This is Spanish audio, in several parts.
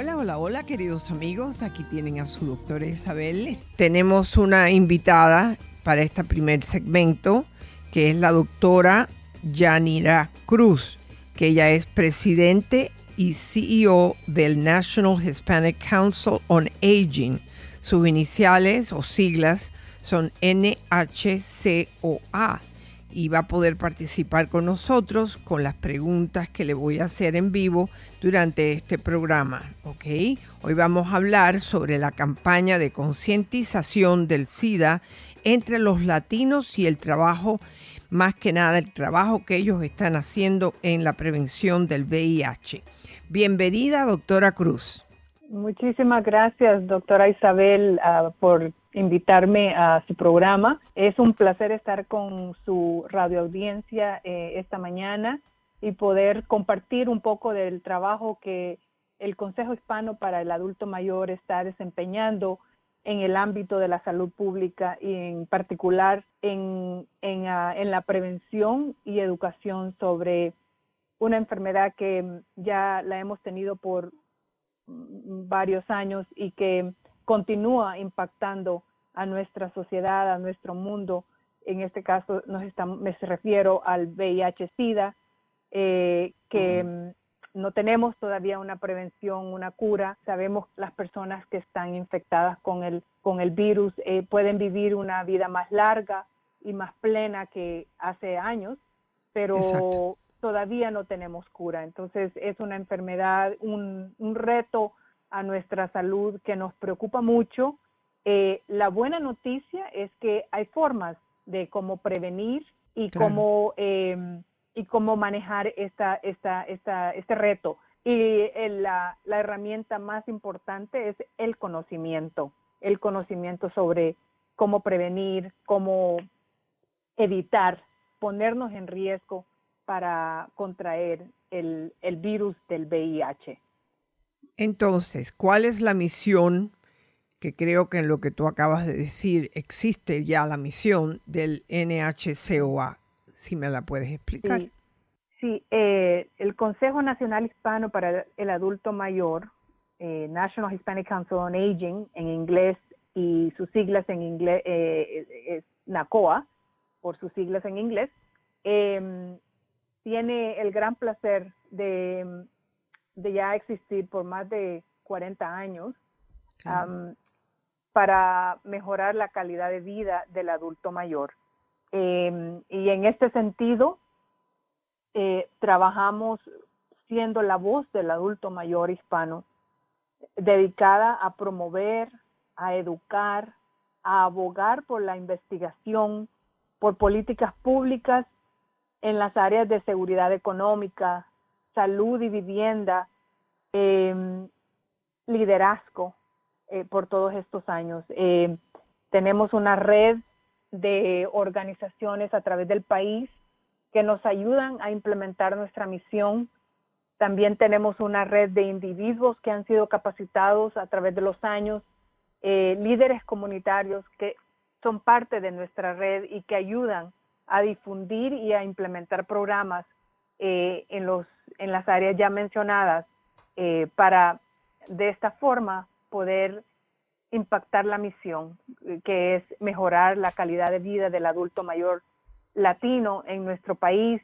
Hola, hola, hola queridos amigos, aquí tienen a su doctora Isabel. Tenemos una invitada para este primer segmento, que es la doctora Yanira Cruz, que ella es presidente y CEO del National Hispanic Council on Aging. Sus iniciales o siglas son NHCOA y va a poder participar con nosotros con las preguntas que le voy a hacer en vivo durante este programa. ¿ok? Hoy vamos a hablar sobre la campaña de concientización del SIDA entre los latinos y el trabajo, más que nada el trabajo que ellos están haciendo en la prevención del VIH. Bienvenida, doctora Cruz. Muchísimas gracias, doctora Isabel, uh, por invitarme a su programa. Es un placer estar con su radioaudiencia eh, esta mañana y poder compartir un poco del trabajo que el Consejo Hispano para el Adulto Mayor está desempeñando en el ámbito de la salud pública y en particular en, en, en la prevención y educación sobre una enfermedad que ya la hemos tenido por varios años y que continúa impactando a nuestra sociedad, a nuestro mundo. En este caso nos estamos, me refiero al VIH-Sida, eh, que no tenemos todavía una prevención, una cura. Sabemos las personas que están infectadas con el, con el virus eh, pueden vivir una vida más larga y más plena que hace años, pero todavía no tenemos cura. Entonces es una enfermedad, un, un reto a nuestra salud que nos preocupa mucho. Eh, la buena noticia es que hay formas de cómo prevenir y cómo eh, y cómo manejar esta, esta, esta, este reto. Y la, la herramienta más importante es el conocimiento, el conocimiento sobre cómo prevenir, cómo evitar ponernos en riesgo para contraer el, el virus del VIH. Entonces, ¿cuál es la misión? Que creo que en lo que tú acabas de decir existe ya la misión del NHCOA, si me la puedes explicar. Sí, eh, el Consejo Nacional Hispano para el Adulto Mayor, eh, National Hispanic Council on Aging en inglés y sus siglas en inglés eh, es NACOA, por sus siglas en inglés, em, tiene el gran placer de de ya existir por más de 40 años para mejorar la calidad de vida del adulto mayor. Em, y en este sentido, eh, trabajamos siendo la voz del adulto mayor hispano, dedicada a promover, a educar, a abogar por la investigación, por políticas públicas en las áreas de seguridad económica, salud y vivienda, eh, liderazgo eh, por todos estos años. Eh, tenemos una red de organizaciones a través del país que nos ayudan a implementar nuestra misión. También tenemos una red de individuos que han sido capacitados a través de los años, líderes comunitarios que son parte de nuestra red y que ayudan a difundir y a implementar programas eh, en, los, en las áreas ya mencionadas eh, para de esta forma poder impactar la misión, que es mejorar la calidad de vida del adulto mayor latino en nuestro país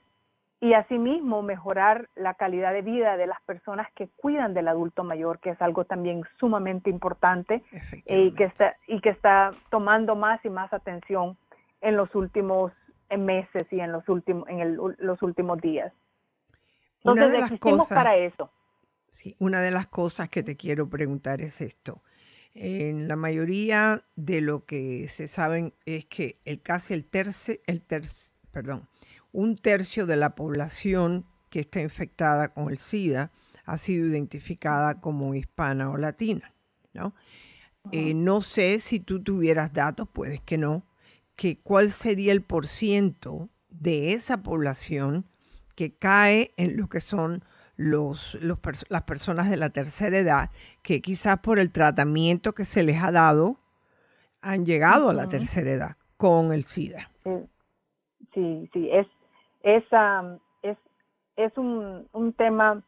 y asimismo mejorar la calidad de vida de las personas que cuidan del adulto mayor, que es algo también sumamente importante eh, y que está y que está tomando más y más atención en los últimos meses y en los últimos en los últimos días. Entonces, Una de las cosas, para eso. Sí, una de las cosas que te quiero preguntar es esto. En la mayoría de lo que se saben es que el casi el terce, el terce, perdón, un tercio de la población que está infectada con el SIDA ha sido identificada como hispana o latina, ¿no? Eh, no sé si tú tuvieras datos, puedes que no, que cuál sería el porciento de esa población que cae en lo que son los, las personas de la tercera edad, que quizás por el tratamiento que se les ha dado, han llegado a la tercera edad con el SIDA. Sí, sí, es, es, es, es un, un tema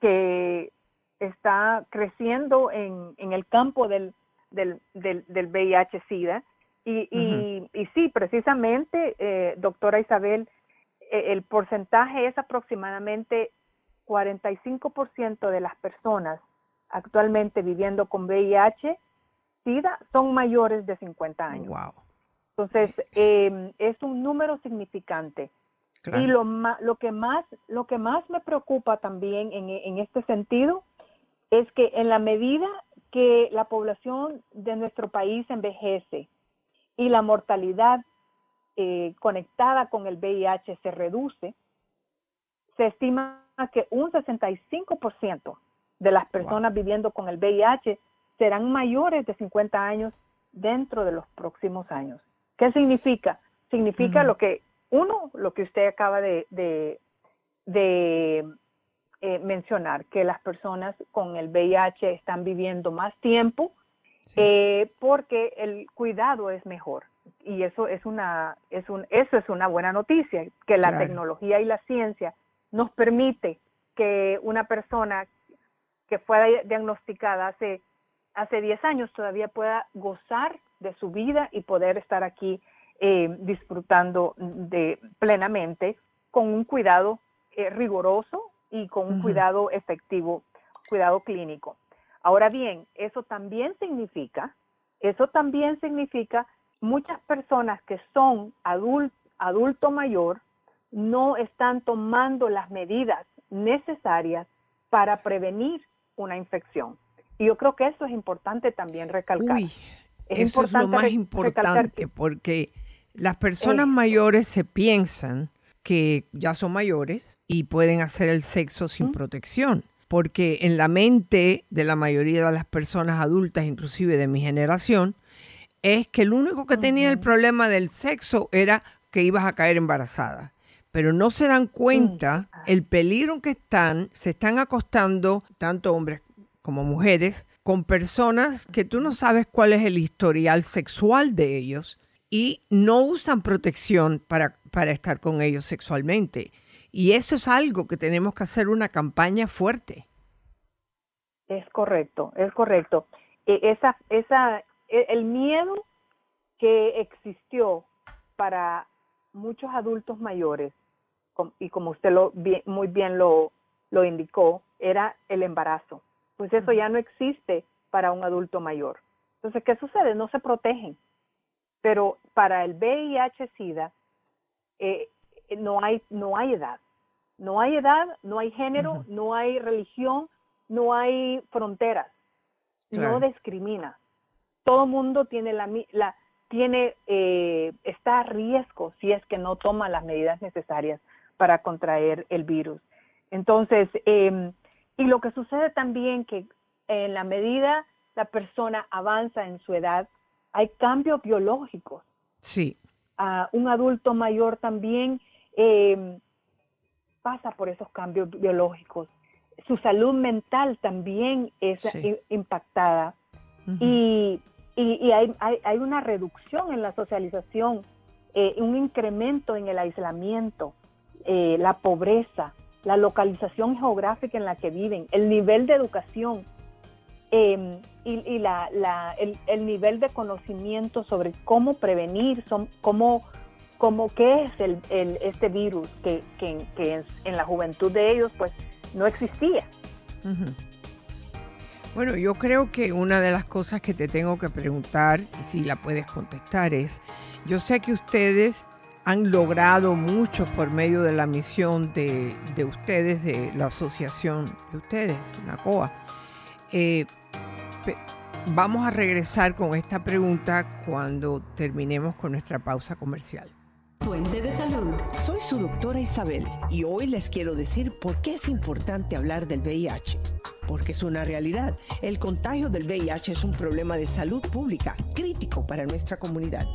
que está creciendo en, en el campo del, del, del, del VIH-Sida. Y, y, sí, precisamente, eh, doctora Isabel, el porcentaje es aproximadamente 45% de las personas actualmente viviendo con VIH, SIDA, son mayores de 50 años. Wow. Entonces, eh, es un número significante. Y lo, lo, que más, lo que más me preocupa también en, en este sentido es que en la medida que la población de nuestro país envejece y la mortalidad eh, conectada con el VIH se reduce, se estima que un 65% de las personas viviendo con el VIH serán mayores de 50 años dentro de los próximos años. ¿Qué significa? Significa lo que uno, lo que usted acaba de, de, eh, mencionar, que las personas con el VIH están viviendo más tiempo eh, porque el cuidado es mejor. Y eso es una, es un, eso es una buena noticia, que la tecnología y la ciencia nos permite que una persona que fue diagnosticada hace, hace 10 años todavía pueda gozar de su vida y poder estar aquí eh, disfrutando de plenamente con un cuidado eh, riguroso y con un cuidado efectivo, cuidado clínico. Ahora bien, eso también significa, eso también significa muchas personas que son adulto, adulto mayor no están tomando las medidas necesarias para prevenir una infección. Y yo creo que eso es importante también recalcar. Uy, eso es lo más importante porque las personas mayores se piensan que ya son mayores y pueden hacer el sexo sin protección, porque en la mente de la mayoría de las personas adultas, inclusive de mi generación, es que el único que tenía el problema del sexo era que ibas a caer embarazada. Pero no se dan cuenta el peligro en que están, se están acostando, tanto hombres como mujeres, con personas que tú no sabes cuál es el historial sexual de ellos y no usan protección para, para estar con ellos sexualmente. Y eso es algo que tenemos que hacer una campaña fuerte. Es correcto, es correcto. E, esa, esa, el miedo que existió para muchos adultos mayores, y como usted lo, muy bien lo, lo indicó, era el embarazo. Pues eso ya no existe para un adulto mayor. Entonces, ¿qué sucede? No se protegen. Pero para el VIH-Sida eh, no, hay, no hay edad. No hay edad, no hay género, no hay religión, no hay fronteras. No discrimina. Todo mundo tiene la, la tiene eh, está a riesgo si es que no toma las medidas necesarias para contraer el virus. Entonces, eh, y lo que sucede también que en la medida la persona avanza en su edad, hay cambios biológicos. Sí. un adulto mayor también eh, pasa por esos cambios biológicos. Su salud mental también es impactada. Y, y, hay, hay, una reducción en la socialización, eh, un incremento en el aislamiento, eh, la pobreza, la localización geográfica en la que viven, el nivel de educación Em, y, la, la, el, nivel de conocimiento sobre cómo prevenir, son, cómo, cómo, qué es el, el este virus que, que, que, en la juventud de ellos pues no existía. Bueno, yo creo que una de las cosas que te tengo que preguntar, y si la puedes contestar, es, yo sé que ustedes han logrado mucho por medio de la misión de, de ustedes, de la asociación de ustedes, NACOA. Eh, vamos a regresar con esta pregunta cuando terminemos con nuestra pausa comercial. Fuente de salud. Soy su doctora Isabel y hoy les quiero decir por qué es importante hablar del VIH. Porque es una realidad. El contagio del VIH es un problema de salud pública crítico para nuestra comunidad.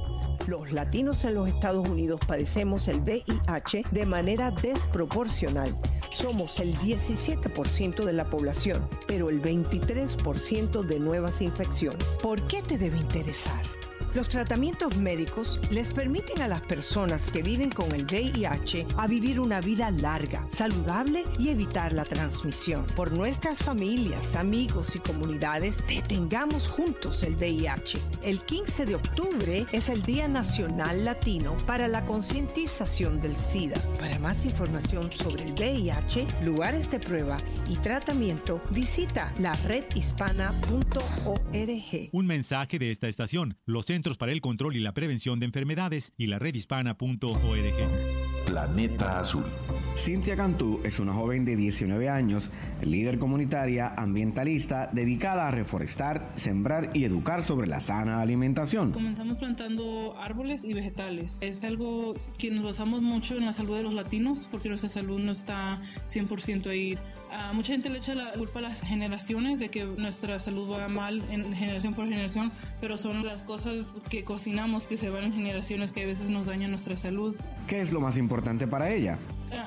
Los latinos en los Estados Unidos padecemos el VIH de manera desproporcional. Somos el 17% de la población, pero el 23% de nuevas infecciones. ¿Por qué te debe interesar? Los tratamientos médicos les permiten a las personas que viven con el VIH a vivir una vida larga, saludable y evitar la transmisión. Por nuestras familias, amigos y comunidades, detengamos juntos el VIH. El 15 de octubre es el Día Nacional Latino para la concientización del SIDA. Para más información sobre el VIH, lugares de prueba y tratamiento, visita la redhispana.org. Un mensaje de esta estación. Los para el Control y la Prevención de Enfermedades y la redhispana.org. Planeta Azul. Cintia Cantú es una joven de 19 años, líder comunitaria ambientalista dedicada a reforestar, sembrar y educar sobre la sana alimentación. Comenzamos plantando árboles y vegetales. Es algo que nos basamos mucho en la salud de los latinos porque nuestra salud no está 100% ahí. A mucha gente le echa la culpa a las generaciones de que nuestra salud va mal en generación por generación, pero son las cosas que cocinamos que se van en generaciones que a veces nos dañan nuestra salud. ¿Qué es lo más importante para ella?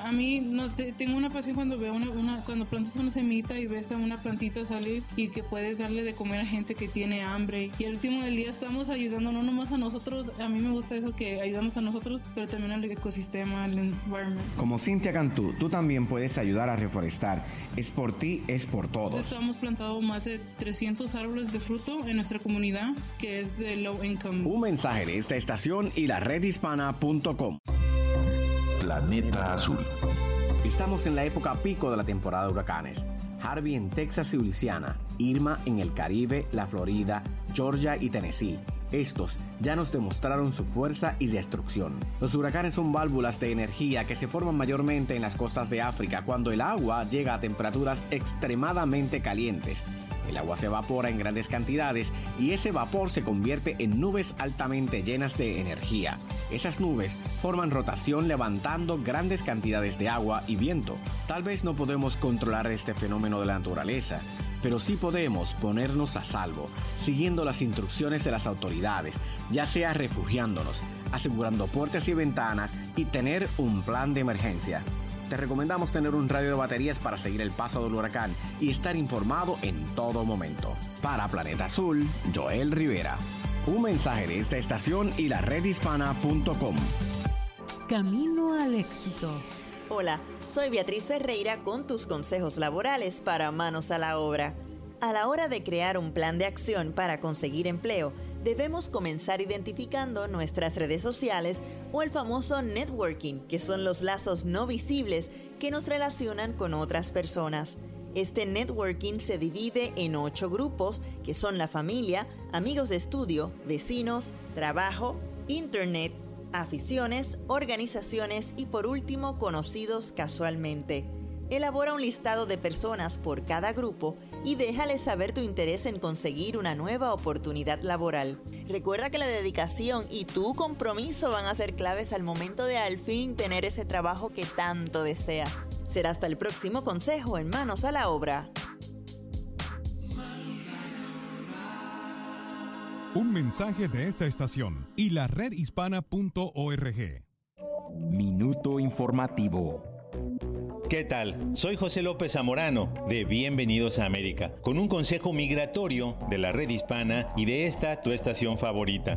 A mí, no sé, tengo una pasión cuando veo una, una, cuando plantas una semita y ves a una plantita salir y que puedes darle de comer a gente que tiene hambre. Y al último del día estamos ayudando no nomás a nosotros, a mí me gusta eso que ayudamos a nosotros, pero también al ecosistema, al environment. Como Cintia Cantú, tú también puedes ayudar a reforestar. Es por ti, es por todos. Estamos plantado más de 300 árboles de fruto en nuestra comunidad, que es de low income. Un mensaje de esta estación y la redhispana.com. Planeta Azul. Estamos en la época pico de la temporada de huracanes. Harvey en Texas y Luisiana, Irma en el Caribe, la Florida, Georgia y Tennessee. Estos ya nos demostraron su fuerza y destrucción. Los huracanes son válvulas de energía que se forman mayormente en las costas de África cuando el agua llega a temperaturas extremadamente calientes. El agua se evapora en grandes cantidades y ese vapor se convierte en nubes altamente llenas de energía. Esas nubes forman rotación levantando grandes cantidades de agua y viento. Tal vez no podemos controlar este fenómeno de la naturaleza, pero sí podemos ponernos a salvo, siguiendo las instrucciones de las autoridades, ya sea refugiándonos, asegurando puertas y ventanas y tener un plan de emergencia. Te recomendamos tener un radio de baterías para seguir el paso del huracán y estar informado en todo momento. Para Planeta Azul, Joel Rivera. Un mensaje de esta estación y la redhispana.com. Camino al éxito. Hola, soy Beatriz Ferreira con tus consejos laborales para manos a la obra. A la hora de crear un plan de acción para conseguir empleo, debemos comenzar identificando nuestras redes sociales o el famoso networking, que son los lazos no visibles que nos relacionan con otras personas. Este networking se divide en ocho grupos, que son la familia, amigos de estudio, vecinos, trabajo, internet, aficiones, organizaciones y por último conocidos casualmente. Elabora un listado de personas por cada grupo y déjale saber tu interés en conseguir una nueva oportunidad laboral. Recuerda que la dedicación y tu compromiso van a ser claves al momento de al fin tener ese trabajo que tanto deseas. Será hasta el próximo consejo en Manos a la Obra. Un mensaje de esta estación y la redhispana.org. Minuto informativo. ¿Qué tal? Soy José López Zamorano de Bienvenidos a América, con un consejo migratorio de la red hispana y de esta tu estación favorita.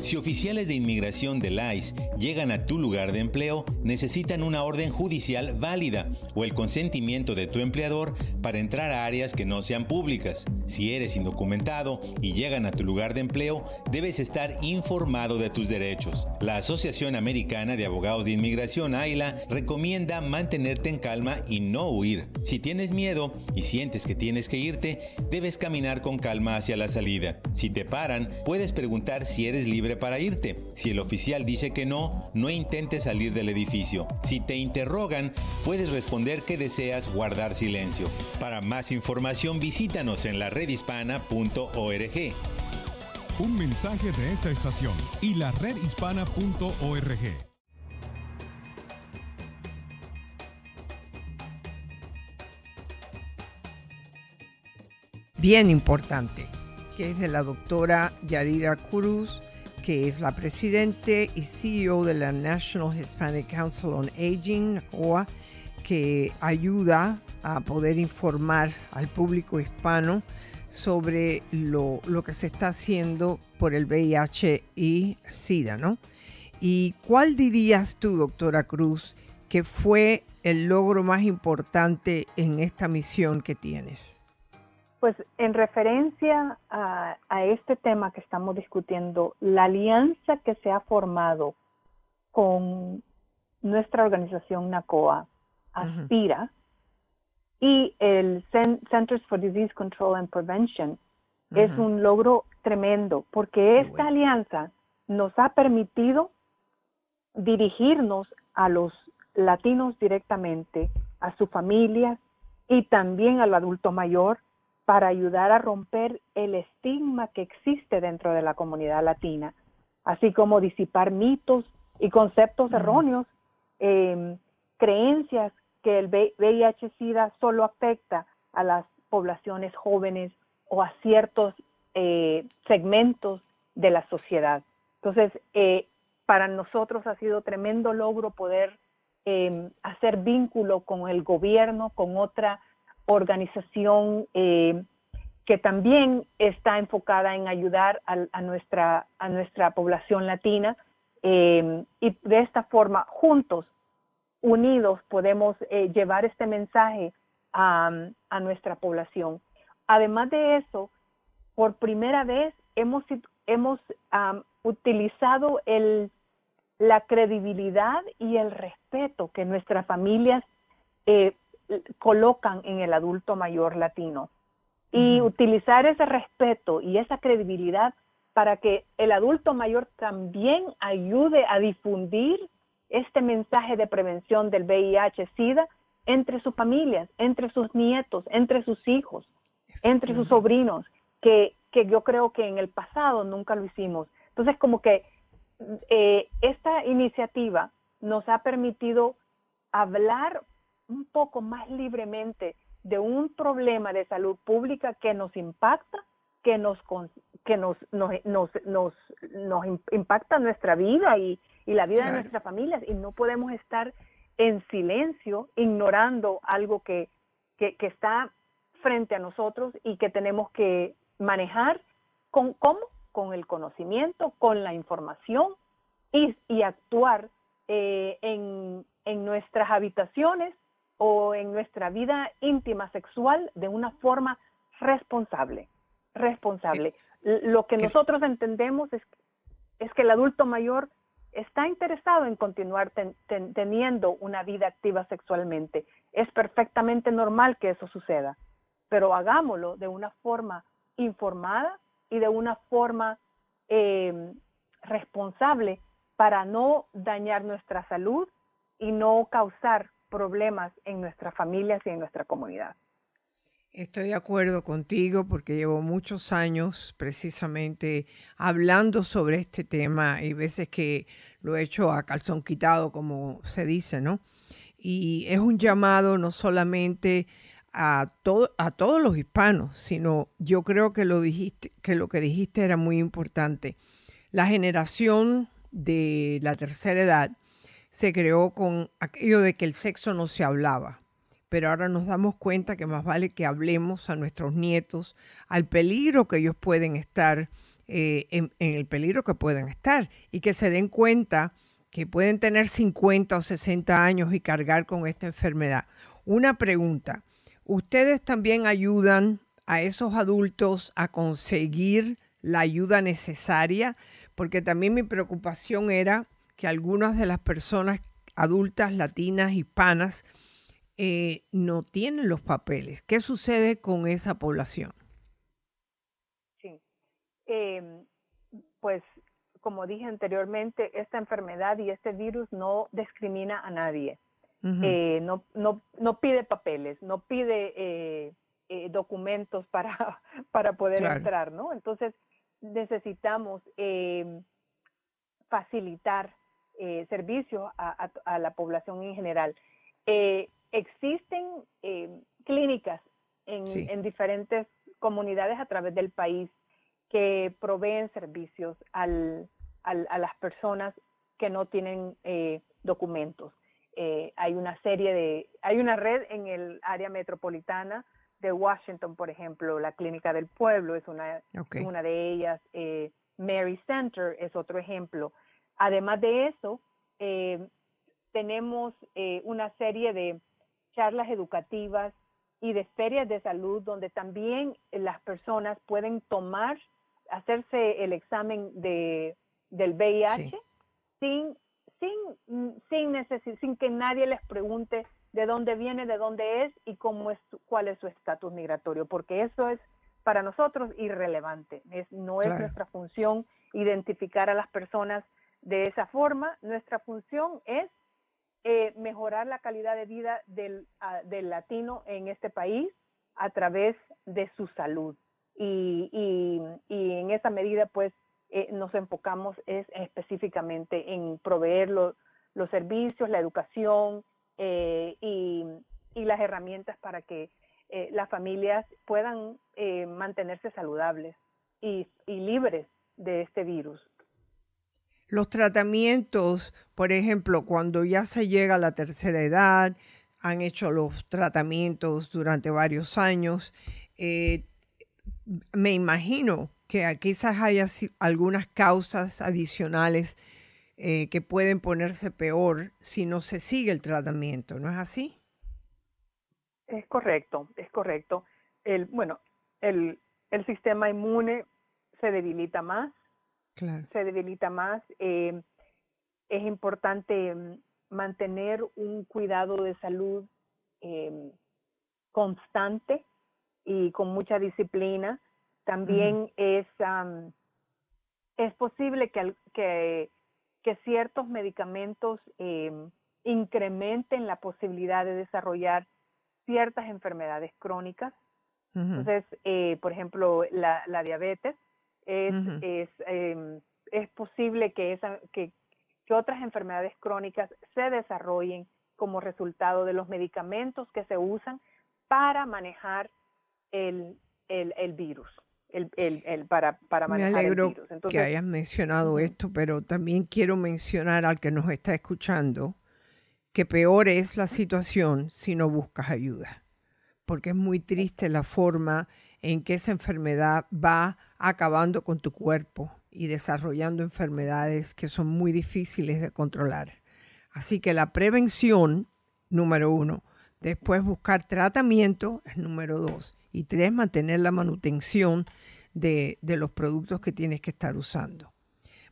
Si oficiales de inmigración del ICE llegan a tu lugar de empleo, necesitan una orden judicial válida o el consentimiento de tu empleador para entrar a áreas que no sean públicas. Si eres indocumentado y llegan a tu lugar de empleo, debes estar informado de tus derechos. La Asociación Americana de Abogados de Inmigración, AILA, recomienda mantenerte en calma y no huir. Si tienes miedo y sientes que tienes que irte, debes caminar con calma hacia la salida. Si te paran, puedes preguntar si eres libre para irte. Si el oficial dice que no, no intentes salir del edificio. Si te interrogan, puedes responder que deseas guardar silencio. Para más información visítanos en la redhispana.org. Un mensaje de esta estación y la redhispana.org. bien importante, que es de la doctora Yadira Cruz, que es la presidente y CEO de la National Hispanic Council on Aging, NACOA, que ayuda a poder informar al público hispano sobre lo, lo que se está haciendo por el VIH y SIDA, ¿no? ¿Y cuál dirías tú, doctora Cruz, que fue el logro más importante en esta misión que tienes? Pues en referencia a, este tema que estamos discutiendo, la alianza que se ha formado con nuestra organización NACOA, Aspira, y el Centers for Disease Control and Prevention, es un logro tremendo, porque esta alianza nos ha permitido dirigirnos a los latinos directamente, a sus familias y también al adulto mayor para ayudar a romper el estigma que existe dentro de la comunidad latina, así como disipar mitos y conceptos erróneos, em, creencias que el VIH-Sida solo afecta a las poblaciones jóvenes o a ciertos eh, segmentos de la sociedad. Entonces, eh, para nosotros ha sido tremendo logro poder em, hacer vínculo con el gobierno, con otra organización eh, que también está enfocada en ayudar a, nuestra, a nuestra población latina eh, y de esta forma, juntos, unidos, podemos eh, llevar este mensaje a, nuestra población. Además de eso, por primera vez hemos, hemos utilizado el, la credibilidad y el respeto que nuestras familias colocan en el adulto mayor latino y utilizar ese respeto y esa credibilidad para que el adulto mayor también ayude a difundir este mensaje de prevención del VIH-Sida entre sus familias, entre sus nietos, entre sus hijos, entre sus sobrinos, que, que yo creo que en el pasado nunca lo hicimos. Entonces, como que eh, esta iniciativa nos ha permitido hablar un poco más libremente de un problema de salud pública que nos impacta, que nos que nos nos, nos, nos, impacta nuestra vida y, la vida de nuestras familias y no podemos estar en silencio ignorando algo que, que, está frente a nosotros y que tenemos que manejar con cómo con el conocimiento con la información y, y actuar eh, en, en nuestras habitaciones o en nuestra vida íntima sexual de una forma responsable. Responsable. Lo que nosotros entendemos es, es que el adulto mayor está interesado en continuar teniendo una vida activa sexualmente. Es perfectamente normal que eso suceda, pero hagámoslo de una forma informada y de una forma eh, responsable para no dañar nuestra salud y no causar problemas en nuestras familias y en nuestra comunidad. Estoy de acuerdo contigo porque llevo muchos años precisamente hablando sobre este tema y veces que lo he hecho a calzón quitado, como se dice, ¿no? Y es un llamado no solamente a, a todos los hispanos, sino yo creo que lo, dijiste, que lo que dijiste era muy importante. La generación de la tercera edad se creó con aquello de que el sexo no se hablaba. Pero ahora nos damos cuenta que más vale que hablemos a nuestros nietos al peligro que ellos pueden estar, eh, en, el peligro que pueden estar y que se den cuenta que pueden tener 50 o 60 años y cargar con esta enfermedad. Una pregunta, ¿ustedes también ayudan a esos adultos a conseguir la ayuda necesaria? Porque también mi preocupación era que algunas de las personas adultas latinas, hispanas, eh, no tienen los papeles. ¿Qué sucede con esa población? Sí, em, pues como dije anteriormente, esta enfermedad y este virus no discrimina a nadie. Eh, no, no, no pide papeles, no pide eh, documentos para, para poder entrar, ¿no? Entonces necesitamos em, facilitar eh, servicios a, la población en general. Eh, existen eh, clínicas en, diferentes comunidades a través del país que proveen servicios al, a las personas que no tienen eh, documentos. Eh, hay una serie de, hay una red en el área metropolitana de Washington, por ejemplo, la Clínica del Pueblo es una, una de ellas, eh, Mary Center es otro ejemplo. Además de eso, tenemos una serie de charlas educativas y de ferias de salud donde también las personas pueden tomar, hacerse el examen de, del VIH sin, sin, sin, sin que nadie les pregunte de dónde viene, de dónde es y cómo es, cuál es su estatus migratorio, porque eso es para nosotros irrelevante. Es, no es nuestra función identificar a las personas de esa forma. Nuestra función es eh, mejorar la calidad de vida del, del, latino en este país a través de su salud. Y, y, y en esa medida, pues, eh, nos enfocamos es específicamente en proveer los servicios, la educación eh, y, y, las herramientas para que eh, las familias puedan mantenerse saludables y, y libres de este virus. Los tratamientos, por ejemplo, cuando ya se llega a la tercera edad, han hecho los tratamientos durante varios años. me imagino que quizás haya algunas causas adicionales eh, que pueden ponerse peor si no se sigue el tratamiento, ¿no es así? Es correcto, es correcto. El, bueno, el, el sistema inmune se debilita más, se debilita más. Eh, es importante mm, mantener un cuidado de salud eh, constante y con mucha disciplina también es, es posible que, que, que ciertos medicamentos eh, incrementen la posibilidad de desarrollar ciertas enfermedades crónicas. Entonces, eh, por ejemplo, la, la diabetes es, es, eh, es posible que, esa, que, que otras enfermedades crónicas se desarrollen como resultado de los medicamentos que se usan para manejar el, el, el virus el, el, para, para manejar Me alegro el virus. que hayas mencionado esto, pero también quiero mencionar al que nos está escuchando que peor es la situación si no buscas ayuda, porque es muy triste la forma en que esa enfermedad va acabando con tu cuerpo y desarrollando enfermedades que son muy difíciles de controlar. Así que la prevención, número uno, después buscar tratamiento, es número dos, y tres, mantener la manutención de, los productos que tienes que estar usando.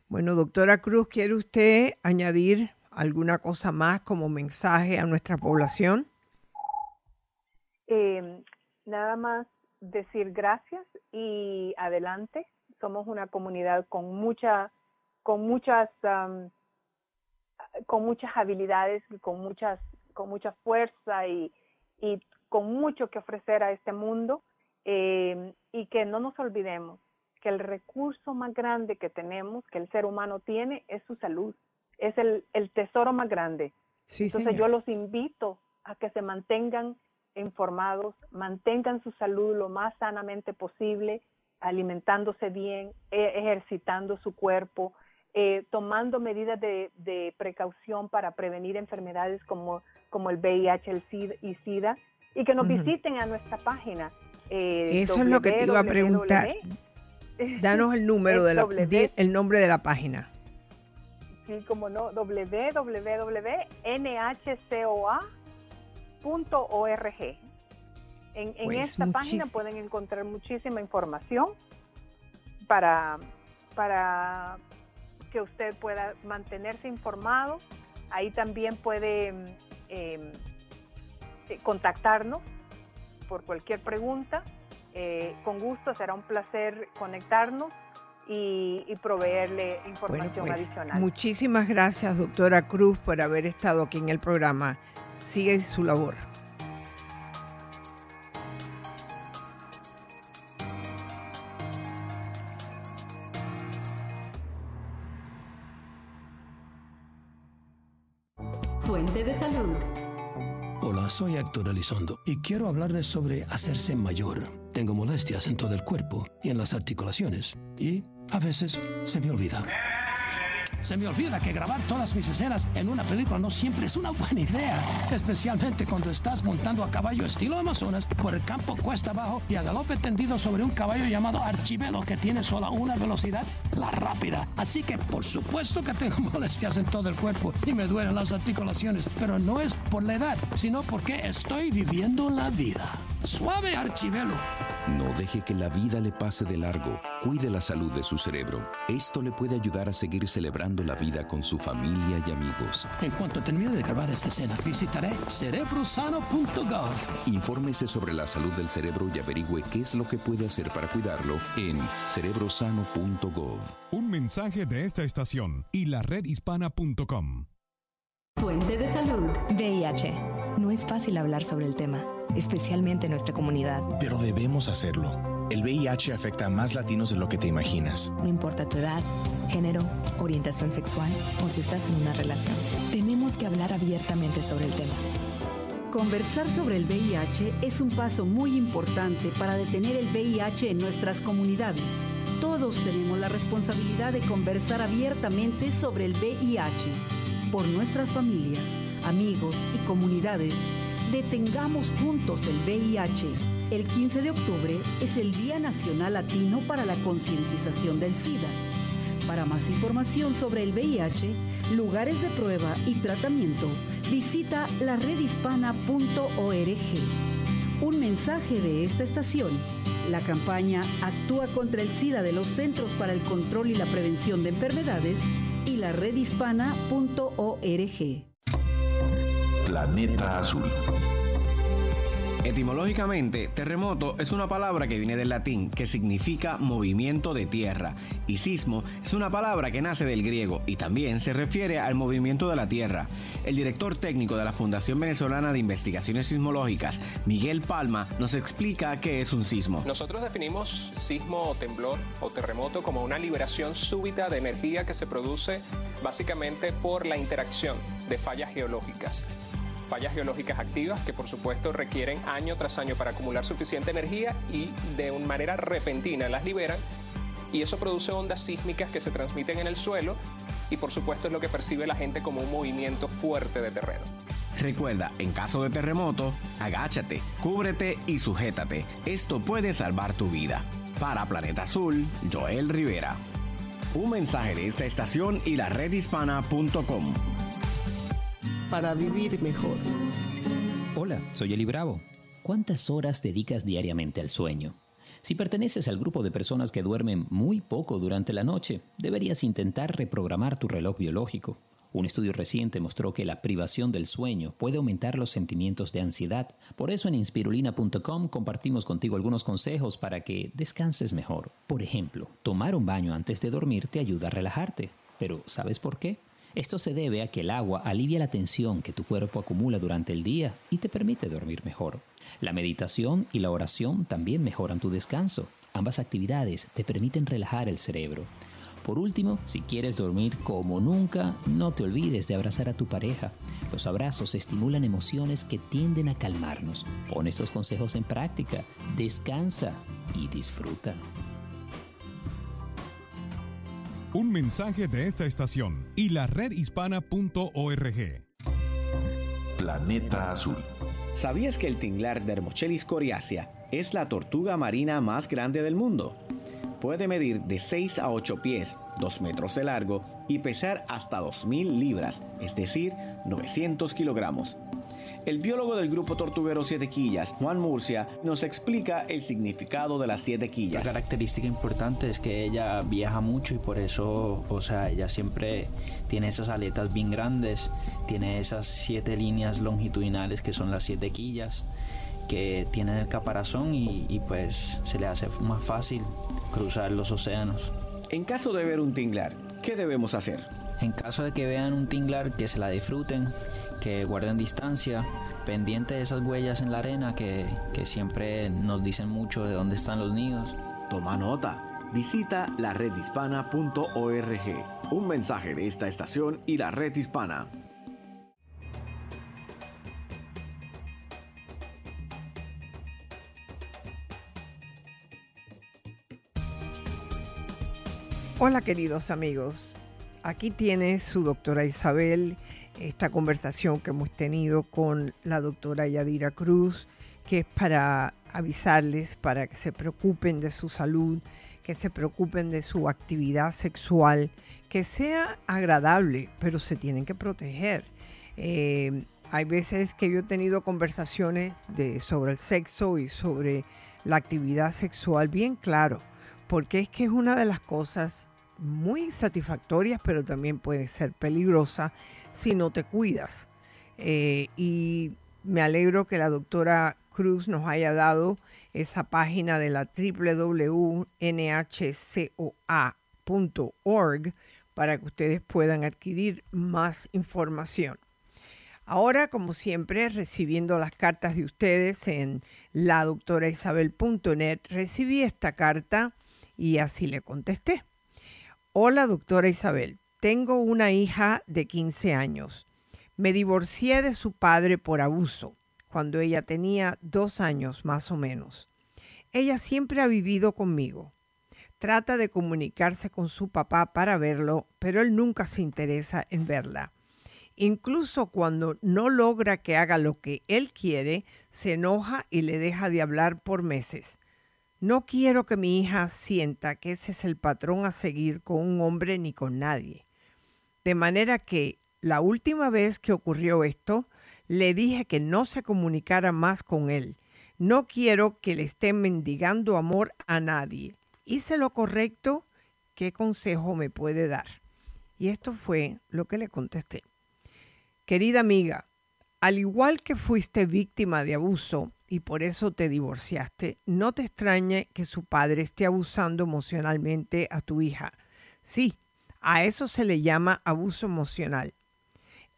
Bueno, doctora Cruz, ¿quiere usted añadir alguna cosa más como mensaje a nuestra población? Eh, nada más decir gracias y adelante. Somos una comunidad con mucha, con muchas, con muchas habilidades y con muchas, con mucha fuerza y, y con mucho que ofrecer a este mundo eh, y que no nos olvidemos que el recurso más grande que tenemos, que el ser humano tiene, es su salud, es el, el tesoro más grande. Entonces yo los invito a que se mantengan informados, mantengan su salud lo más sanamente posible, alimentándose bien, e, ejercitando su cuerpo, eh, tomando medidas de, de, precaución para prevenir enfermedades como, como el VIH el SIDA y SIDA, y que nos visiten a nuestra página. Eh, Eso es lo que te iba a preguntar. Danos el número de la, el nombre de la página. Sí, como no, www.nhcoa.org. En, en pues esta página pueden encontrar muchísima información para, para que usted pueda mantenerse informado. Ahí también puede eh, eh, contactarnos por cualquier pregunta. Eh, con gusto, será un placer conectarnos y, proveerle información pues, adicional. Muchísimas gracias, doctora Cruz, por haber estado aquí en el programa. Sigue su labor. Fuente de salud soy Héctor Elizondo y quiero hablarles sobre hacerse mayor tengo molestias en todo el cuerpo y en las articulaciones. Y a veces se me olvida. Se me olvida que grabar todas mis escenas en una película no siempre es una buena idea, especialmente cuando estás montando a caballo estilo Amazonas por el campo cuesta abajo y a galope tendido sobre un caballo llamado Archivelo que tiene solo una velocidad, la rápida. Así que por supuesto que tengo molestias en todo el cuerpo y me duelen las articulaciones, pero no es por la edad, sino porque estoy viviendo la vida. Suave Archivelo. No deje que la vida le pase de largo. Cuide la salud de su cerebro. Esto le puede ayudar a seguir celebrando la vida con su familia y amigos. En cuanto termine de grabar esta escena, visitaré cerebrosano.gov. Infórmese sobre la salud del cerebro y averigüe qué es lo que puede hacer para cuidarlo en cerebrosano.gov. Un mensaje de esta estación y la redhispana.com. Fuente de salud. VIH. No es fácil hablar sobre el tema, especialmente en nuestra comunidad. Pero debemos hacerlo. El VIH afecta a más latinos de lo que te imaginas. No importa tu edad, género, orientación sexual o si estás en una relación. Tenemos que hablar abiertamente sobre el tema. Conversar sobre el VIH es un paso muy importante para detener el VIH en nuestras comunidades. Todos tenemos la responsabilidad de conversar abiertamente sobre el VIH por nuestras familias, amigos y comunidades, detengamos juntos el VIH. El 15 de octubre es el Día Nacional Latino para la Concientización del SIDA. Para más información sobre el VIH, lugares de prueba y tratamiento, visita la redhispana.org. Un mensaje de esta estación. La campaña Actúa contra el SIDA de los Centros para el Control y la Prevención de Enfermedades y la redhispana.org. Planeta Azul. Etimológicamente, terremoto es una palabra que viene del latín que significa movimiento de tierra y sismo es una palabra que nace del griego y también se refiere al movimiento de la tierra. El director técnico de la Fundación Venezolana de Investigaciones Sismológicas, Miguel Palma, nos explica qué es un sismo. Nosotros definimos sismo o temblor o terremoto como una liberación súbita de energía que se produce básicamente por la interacción de fallas geológicas fallas geológicas activas que por supuesto requieren año tras año para acumular suficiente energía y de una manera repentina las liberan y eso produce ondas sísmicas que se transmiten en el suelo y por supuesto es lo que percibe la gente como un movimiento fuerte de terreno. Recuerda, en caso de terremoto, agáchate, cúbrete y sujétate. Esto puede salvar tu vida. Para Planeta Azul, Joel Rivera. Un mensaje de esta estación y la redhispana.com para vivir mejor. Hola, soy Eli Bravo. ¿Cuántas horas dedicas diariamente al sueño? Si perteneces al grupo de personas que duermen muy poco durante la noche, deberías intentar reprogramar tu reloj biológico. Un estudio reciente mostró que la privación del sueño puede aumentar los sentimientos de ansiedad. Por eso en inspirulina.com compartimos contigo algunos consejos para que descanses mejor. Por ejemplo, tomar un baño antes de dormir te ayuda a relajarte. Pero ¿sabes por qué? Esto se debe a que el agua alivia la tensión que tu cuerpo acumula durante el día y te permite dormir mejor. La meditación y la oración también mejoran tu descanso. Ambas actividades te permiten relajar el cerebro. Por último, si quieres dormir como nunca, no te olvides de abrazar a tu pareja. Los abrazos estimulan emociones que tienden a calmarnos. Pon estos consejos en práctica, descansa y disfruta. Un mensaje de esta estación y la redhispana.org. Planeta Azul. ¿Sabías que el tinglar Dermochelis coriacea es la tortuga marina más grande del mundo? Puede medir de 6 a 8 pies, 2 metros de largo y pesar hasta 2.000 libras, es decir, 900 kilogramos. El biólogo del grupo tortuguero Siete Quillas, Juan Murcia, nos explica el significado de las siete quillas. La característica importante es que ella viaja mucho y por eso, o sea, ella siempre tiene esas aletas bien grandes, tiene esas siete líneas longitudinales que son las siete quillas que tienen el caparazón y, y pues se le hace más fácil cruzar los océanos. En caso de ver un tinglar, ¿qué debemos hacer? En caso de que vean un tinglar, que se la disfruten, que guarden distancia, pendiente de esas huellas en la arena que, que siempre nos dicen mucho de dónde están los nidos. Toma nota, visita la redhispana.org. Un mensaje de esta estación y la red hispana. Hola queridos amigos, aquí tiene su doctora Isabel esta conversación que hemos tenido con la doctora Yadira Cruz, que es para avisarles, para que se preocupen de su salud, que se preocupen de su actividad sexual, que sea agradable, pero se tienen que proteger. Eh, hay veces que yo he tenido conversaciones de, sobre el sexo y sobre la actividad sexual bien claro, porque es que es una de las cosas muy satisfactorias, pero también puede ser peligrosa si no te cuidas. Eh, y me alegro que la doctora Cruz nos haya dado esa página de la www.nhcoa.org para que ustedes puedan adquirir más información. Ahora, como siempre, recibiendo las cartas de ustedes en la doctoraisabel.net, recibí esta carta y así le contesté. Hola, doctora Isabel. Tengo una hija de 15 años. Me divorcié de su padre por abuso cuando ella tenía dos años más o menos. Ella siempre ha vivido conmigo. Trata de comunicarse con su papá para verlo, pero él nunca se interesa en verla. Incluso cuando no logra que haga lo que él quiere, se enoja y le deja de hablar por meses. No quiero que mi hija sienta que ese es el patrón a seguir con un hombre ni con nadie. De manera que la última vez que ocurrió esto, le dije que no se comunicara más con él. No quiero que le esté mendigando amor a nadie. ¿Hice lo correcto? ¿Qué consejo me puede dar? Y esto fue lo que le contesté. Querida amiga, al igual que fuiste víctima de abuso, y por eso te divorciaste, no te extrañe que su padre esté abusando emocionalmente a tu hija. Sí, a eso se le llama abuso emocional.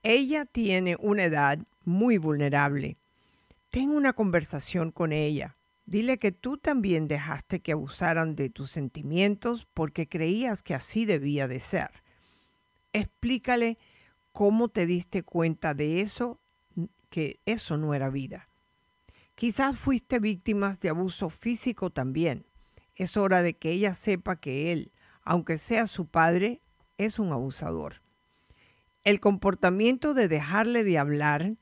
Ella tiene una edad muy vulnerable. Ten una conversación con ella. Dile que tú también dejaste que abusaran de tus sentimientos porque creías que así debía de ser. Explícale cómo te diste cuenta de eso, que eso no era vida. Quizás fuiste víctima de abuso físico también. Es hora de que ella sepa que él, aunque sea su padre, es un abusador. El comportamiento de dejarle de hablar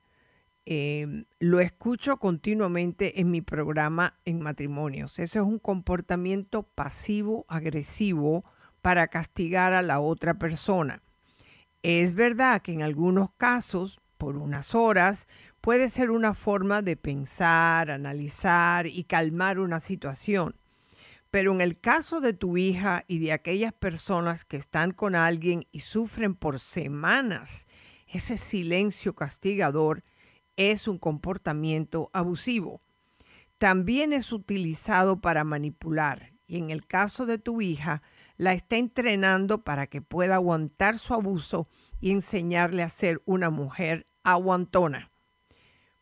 em, lo escucho continuamente en mi programa en matrimonios. Eso es un comportamiento pasivo-agresivo para castigar a la otra persona. Es verdad que en algunos casos, por unas horas, puede ser una forma de pensar, analizar y calmar una situación. Pero en el caso de tu hija y de aquellas personas que están con alguien y sufren por semanas ese silencio castigador, es un comportamiento abusivo. También es utilizado para manipular y en el caso de tu hija, la está entrenando para que pueda aguantar su abuso y enseñarle a ser una mujer aguantona.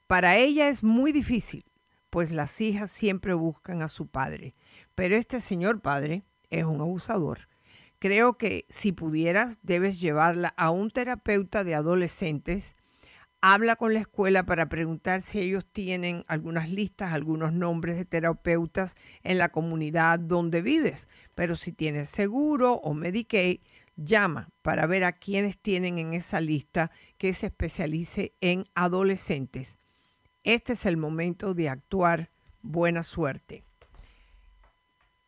Para ella es muy difícil, pues las hijas siempre buscan a su padre, pero este señor padre es un abusador. Creo que si pudieras, debes llevarla a un terapeuta de adolescentes. Habla con la escuela para preguntar si ellos tienen algunas listas, algunos nombres de terapeutas en la comunidad donde vives. Pero si tienes seguro o Medicaid, llama para ver a quienes tienen en esa lista que se especialice en adolescentes. Este es el momento de actuar buena suerte.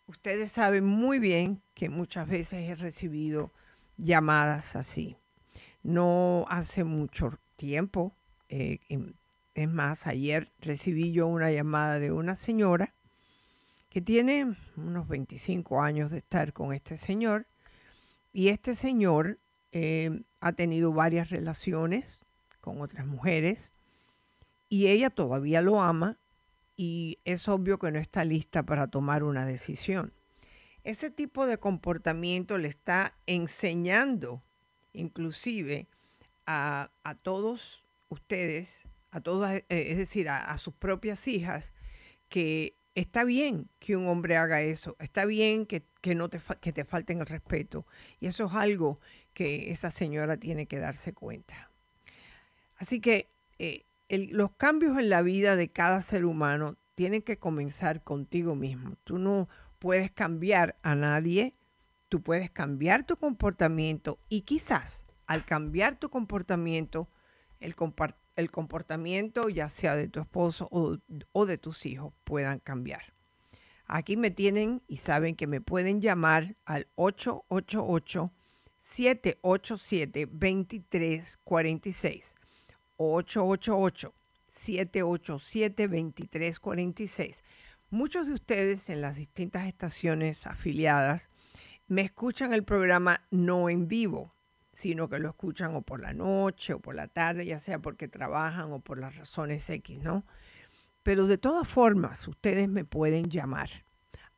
Ustedes saben muy bien que muchas veces he recibido llamadas así. No hace mucho tiempo, eh, es más, ayer recibí yo una llamada de una señora que tiene unos 25 años de estar con este señor y este señor eh, ha tenido varias relaciones con otras mujeres y ella todavía lo ama y es obvio que no está lista para tomar una decisión. Ese tipo de comportamiento le está enseñando inclusive a, todos ustedes, a todas, eh, es decir, a, sus propias hijas, que está bien que un hombre haga eso, está bien que, no te, que te falten el respeto. Y eso es algo que esa señora tiene que darse cuenta. Así que eh, los cambios en la vida de cada ser humano tienen que comenzar contigo mismo. Tú no puedes cambiar a nadie, tú puedes cambiar tu comportamiento y quizás al cambiar tu comportamiento, el, comportamiento ya sea de tu esposo o, o de tus hijos puedan cambiar. Aquí me tienen y saben que me pueden llamar al 888 787 2346 888 787 2346 Muchos de ustedes en las distintas estaciones afiliadas me escuchan el programa no en vivo, sino que lo escuchan o por la noche o por la tarde, ya sea porque trabajan o por las razones X, ¿no? Pero de todas formas, ustedes me pueden llamar.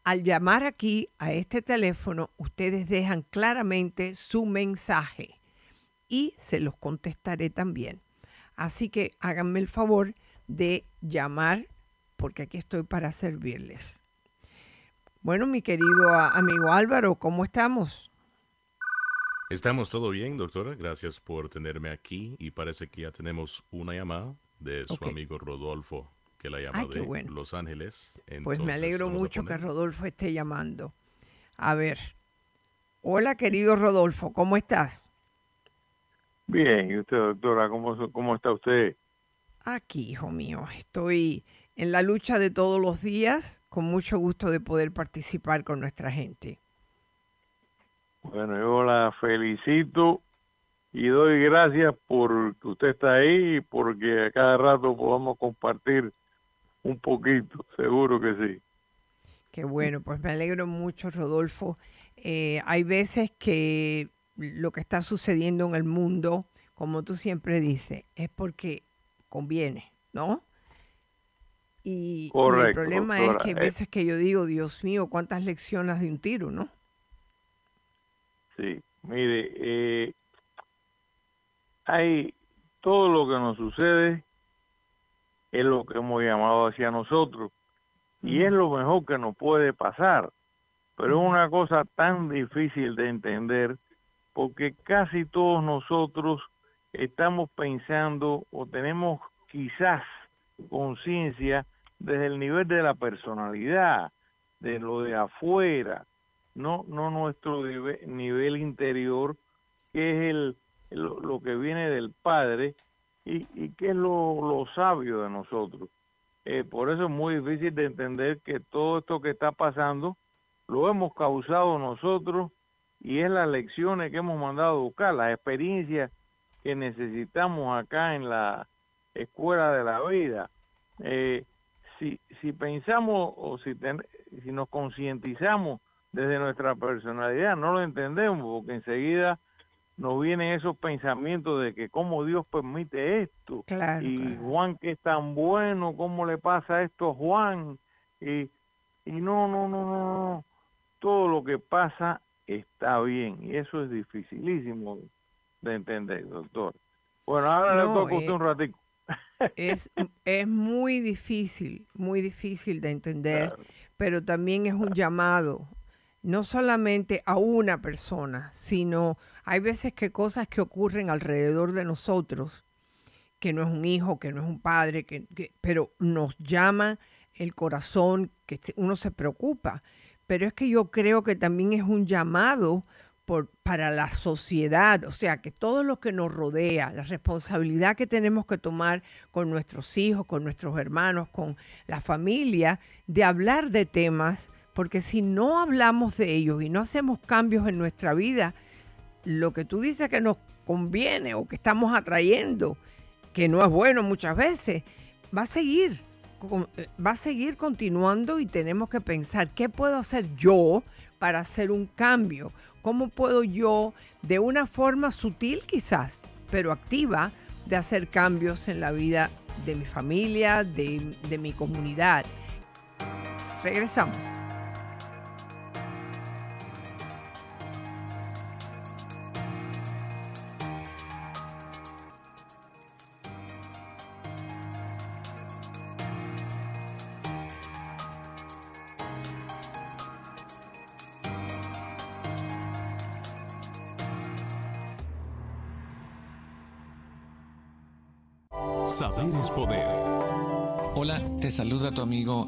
Al llamar aquí a este teléfono, ustedes dejan claramente su mensaje y se los contestaré también. Así que háganme el favor de llamar porque aquí estoy para servirles. Bueno, mi querido amigo Álvaro, ¿cómo estamos? Estamos todo bien, doctora. Gracias por tenerme aquí y parece que ya tenemos una llamada de su amigo Rodolfo que la llama de Los Ángeles. pues me alegro mucho que Rodolfo esté llamando. A ver. Hola, querido Rodolfo, ¿cómo estás? Bien, ¿y usted, doctora? ¿Cómo, cómo está usted? Aquí, hijo mío, estoy en la lucha de todos los días, con mucho gusto de poder participar con nuestra gente. Bueno, yo la felicito y doy gracias por que usted está ahí y porque a cada rato podamos compartir un poquito, seguro que sí. Qué bueno, pues me alegro mucho, Rodolfo. Eh, hay veces que lo que está sucediendo en el mundo, como tú siempre dices, es porque conviene, ¿no? Y, el problema es que hay eh. veces que yo digo, Dios mío, cuántas lecciones de un tiro, ¿no? Sí, mire, eh, hay todo lo que nos sucede es lo que hemos llamado hacia nosotros y es lo mejor que nos puede pasar, pero es una cosa tan difícil de entender porque casi todos nosotros estamos pensando o tenemos quizás conciencia desde el nivel de la personalidad, de lo de afuera, no, no nuestro nivel interior, que es el, lo, que viene del Padre y, y que es lo, lo sabio de nosotros. Eh, por eso es muy difícil de entender que todo esto que está pasando lo hemos causado nosotros y es las lecciones que hemos mandado a buscar, las experiencias que necesitamos acá en la escuela de la vida. Eh, si, si pensamos o si, si nos concientizamos desde nuestra personalidad, no lo entendemos porque enseguida nos vienen esos pensamientos de que cómo Dios permite esto y Juan que es tan bueno, cómo le pasa esto a Juan y, y no, no, no, no, todo lo que pasa está bien y eso es dificilísimo de entender, doctor. Bueno, ahora le toca a usted un ratito es, es muy difícil, muy difícil de entender, pero también es un llamado, no solamente a una persona, sino hay veces que cosas que ocurren alrededor de nosotros, que no es un hijo, que no es un padre, que, pero nos llama el corazón, que uno se preocupa. Pero es que yo creo que también es un llamado para la sociedad, o sea, que todo lo que nos rodea, la responsabilidad que tenemos que tomar con nuestros hijos, con nuestros hermanos, con la familia, de hablar de temas, porque si no hablamos de ellos y no hacemos cambios en nuestra vida, lo que tú dices que nos conviene o que estamos atrayendo, que no es bueno muchas veces, va a seguir, va a seguir continuando y tenemos que pensar, ¿qué puedo hacer yo para hacer un cambio? ¿Cómo puedo yo, de una forma sutil quizás, pero activa, de hacer cambios en la vida de mi familia, de, de mi comunidad? Regresamos.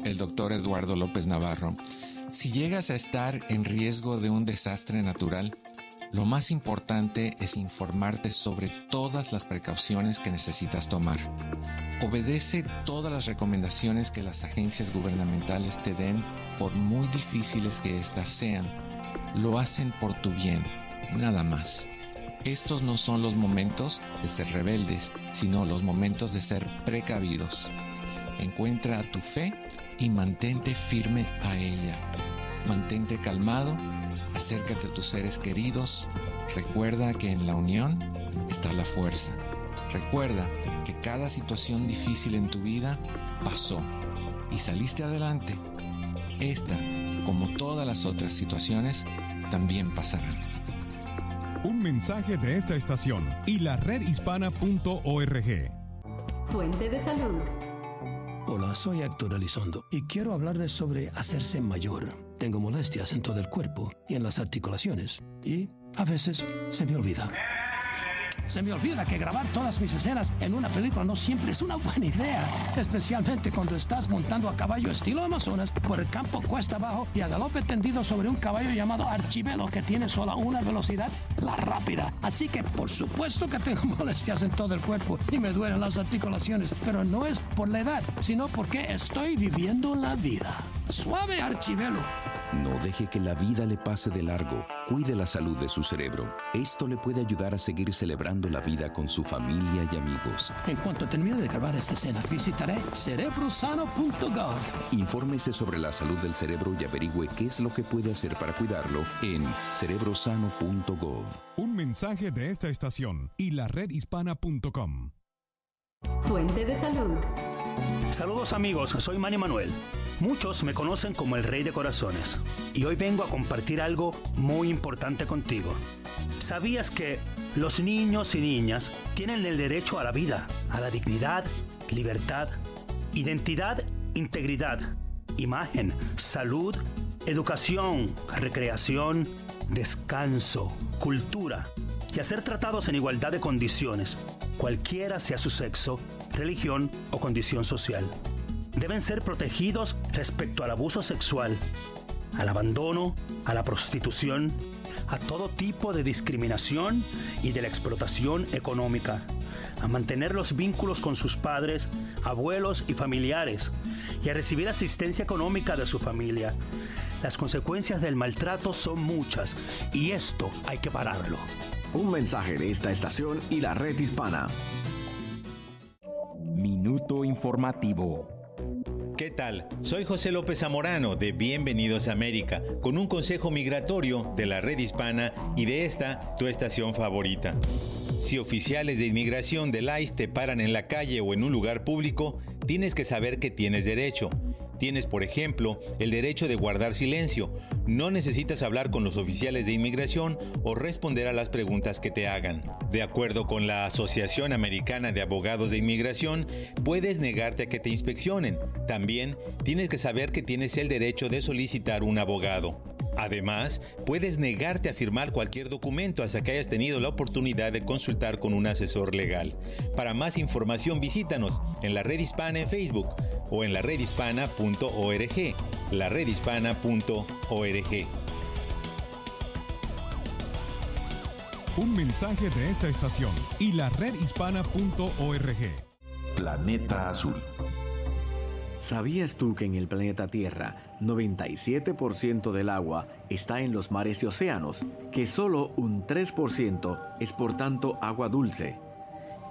El doctor Eduardo López Navarro. Si llegas a estar en riesgo de un desastre natural, lo más importante es informarte sobre todas las precauciones que necesitas tomar. Obedece todas las recomendaciones que las agencias gubernamentales te den, por muy difíciles que éstas sean. Lo hacen por tu bien, nada más. Estos no son los momentos de ser rebeldes, sino los momentos de ser precavidos. Encuentra tu fe y mantente firme a ella. Mantente calmado, acércate a tus seres queridos, recuerda que en la unión está la fuerza. Recuerda que cada situación difícil en tu vida pasó y saliste adelante. Esta, como todas las otras situaciones, también pasarán. Un mensaje de esta estación y la redhispana.org. Fuente de salud. Hola, soy Héctor Elizondo y quiero hablarles sobre hacerse mayor. Tengo molestias en todo el cuerpo y en las articulaciones y a veces se me olvida. Se me olvida que grabar todas mis escenas en una película no siempre es una buena idea, especialmente cuando estás montando a caballo estilo Amazonas por el campo cuesta abajo y a galope tendido sobre un caballo llamado Archivelo que tiene solo una velocidad, la rápida. Así que por supuesto que tengo molestias en todo el cuerpo y me duelen las articulaciones, pero no es por la edad, sino porque estoy viviendo la vida. Suave Archivelo. No deje que la vida le pase de largo. Cuide la salud de su cerebro. Esto le puede ayudar a seguir celebrando la vida con su familia y amigos. En cuanto termine de grabar esta escena, visitaré cerebrosano.gov. Infórmese sobre la salud del cerebro y averigüe qué es lo que puede hacer para cuidarlo en cerebrosano.gov. Un mensaje de esta estación y la redhispana.com. Fuente de salud. Saludos amigos, soy Manny Manuel. Muchos me conocen como el Rey de Corazones y hoy vengo a compartir algo muy importante contigo. ¿Sabías que los niños y niñas tienen el derecho a la vida, a la dignidad, libertad, identidad, integridad, imagen, salud, educación, recreación, descanso, cultura y a ser tratados en igualdad de condiciones, cualquiera sea su sexo, religión o condición social? deben ser protegidos respecto al abuso sexual, al abandono, a la prostitución, a todo tipo de discriminación y de la explotación económica, a mantener los vínculos con sus padres, abuelos y familiares, y a recibir asistencia económica de su familia. Las consecuencias del maltrato son muchas y esto hay que pararlo. Un mensaje de esta estación y la red hispana. Minuto informativo. ¿Qué tal? Soy José López Zamorano de Bienvenidos a América, con un consejo migratorio de la red hispana y de esta, tu estación favorita. Si oficiales de inmigración del ICE te paran en la calle o en un lugar público, tienes que saber que tienes derecho Tienes, por ejemplo, el derecho de guardar silencio. No necesitas hablar con los oficiales de inmigración o responder a las preguntas que te hagan. De acuerdo con la Asociación Americana de Abogados de Inmigración, puedes negarte a que te inspeccionen. También tienes que saber que tienes el derecho de solicitar un abogado. Además, puedes negarte a firmar cualquier documento hasta que hayas tenido la oportunidad de consultar con un asesor legal. Para más información visítanos en la red hispana en Facebook o en la redhispana.org. La redhispana.org. Un mensaje de esta estación y la redhispana.org. Planeta Azul. ¿Sabías tú que en el planeta Tierra 97% del agua está en los mares y océanos? Que solo un 3% es por tanto agua dulce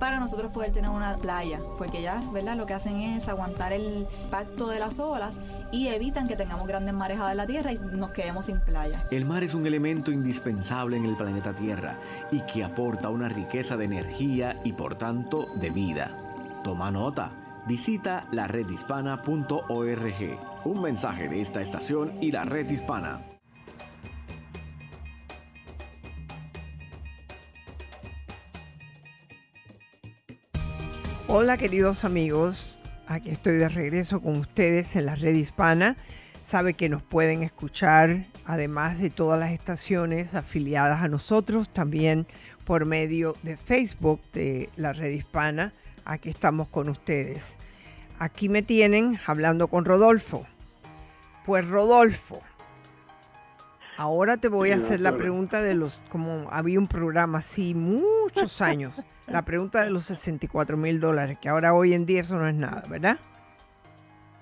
para nosotros poder tener una playa, porque ellas, ¿verdad? Lo que hacen es aguantar el impacto de las olas y evitan que tengamos grandes marejadas en la tierra y nos quedemos sin playa. El mar es un elemento indispensable en el planeta Tierra y que aporta una riqueza de energía y por tanto de vida. Toma nota. Visita la redhispana.org. Un mensaje de esta estación y la red hispana. Hola queridos amigos, aquí estoy de regreso con ustedes en la red hispana. Sabe que nos pueden escuchar, además de todas las estaciones afiliadas a nosotros, también por medio de Facebook de la red hispana. Aquí estamos con ustedes. Aquí me tienen hablando con Rodolfo. Pues Rodolfo, ahora te voy a hacer la pregunta de los, como había un programa así muchos años la pregunta de los 64 mil dólares, que ahora hoy en día eso no es nada, ¿verdad?